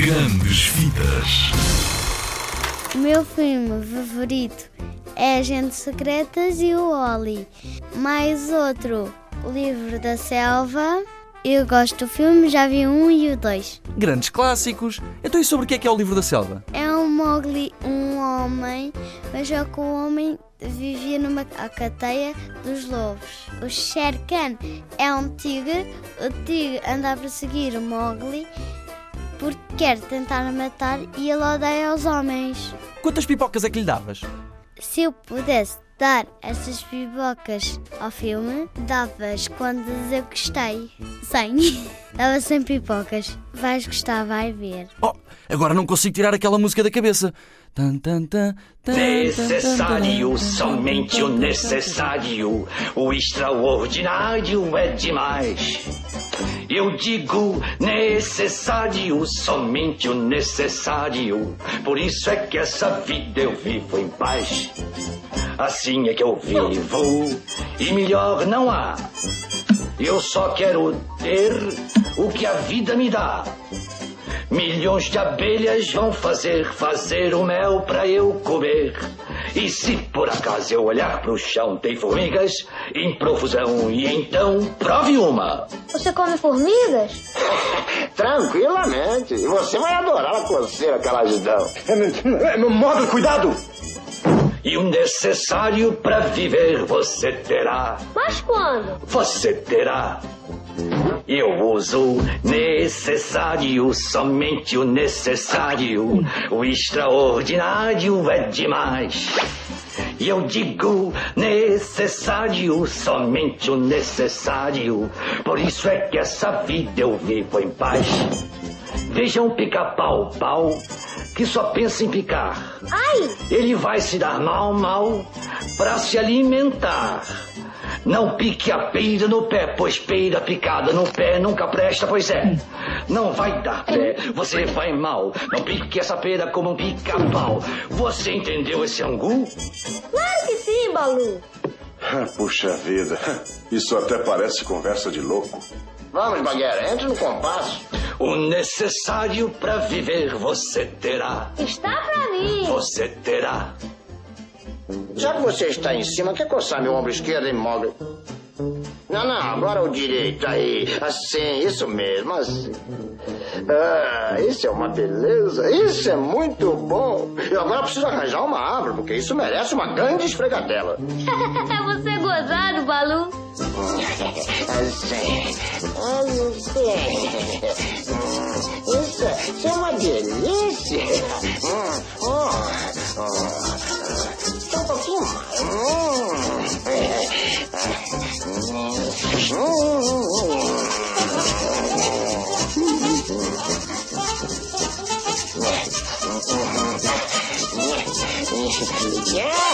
Grandes Vidas. O meu filme favorito é Agentes Secretas e o Oli. Mais outro, O Livro da Selva. Eu gosto do filme, já vi um e o dois. Grandes clássicos. Então e sobre o que é que é o livro da selva? É um Mowgli, um homem, mas só que o homem vivia numa a cadeia dos lobos. O Shere Khan é um tigre. O tigre anda a perseguir o Mowgli porque quer tentar matar e ele odeia os homens. Quantas pipocas é que lhe davas? Se eu pudesse dar essas pipocas ao filme, davas quantas eu gostei. 100. Dava 100 pipocas. Vais gostar, vai ver. Oh, agora não consigo tirar aquela música da cabeça. Tan, tan, tan, tan, Necessário, tan, tan, somente o necessário. O extraordinário é demais. Eu digo necessário, somente o necessário. Por isso é que essa vida eu vivo em paz. Assim é que eu vivo, e melhor não há. Eu só quero ter o que a vida me dá. Milhões de abelhas vão fazer, fazer o mel pra eu comer. E se por acaso eu olhar pro chão, tem formigas em profusão. E então, prove uma. Você come formigas? Tranquilamente. E você vai adorar a coceira que elas dão. Móvel, cuidado! E o necessário pra viver você terá. Mas quando? Você terá. Eu uso necessário, somente o necessário. O extraordinário é demais. E eu digo necessário, somente o necessário. Por isso é que essa vida eu vivo em paz. Vejam um pica-pau, pau, que só pensa em picar. Ai! Ele vai se dar mal, mal, pra se alimentar. Não pique a peira no pé, pois peira picada no pé nunca presta, pois é. Não vai dar pé, você vai mal. Não pique essa pera como um pica-pau. Você entendeu esse angu? Claro que sim, Balu. Puxa vida, isso até parece conversa de louco. Vamos, Baguera, entre no compasso. O necessário pra viver você terá. Está pra mim. Você terá. Já que você está em cima, quer coçar meu ombro esquerdo, hein, Mogli? Não, não, agora o direito, aí. Assim, isso mesmo, assim. Ah, isso é uma beleza, isso é muito bom. Eu agora preciso arranjar uma árvore, porque isso merece uma grande esfregadela. Você é gozado, Balu. Assim, assim. Isso, é- isso é uma delícia. Yeah.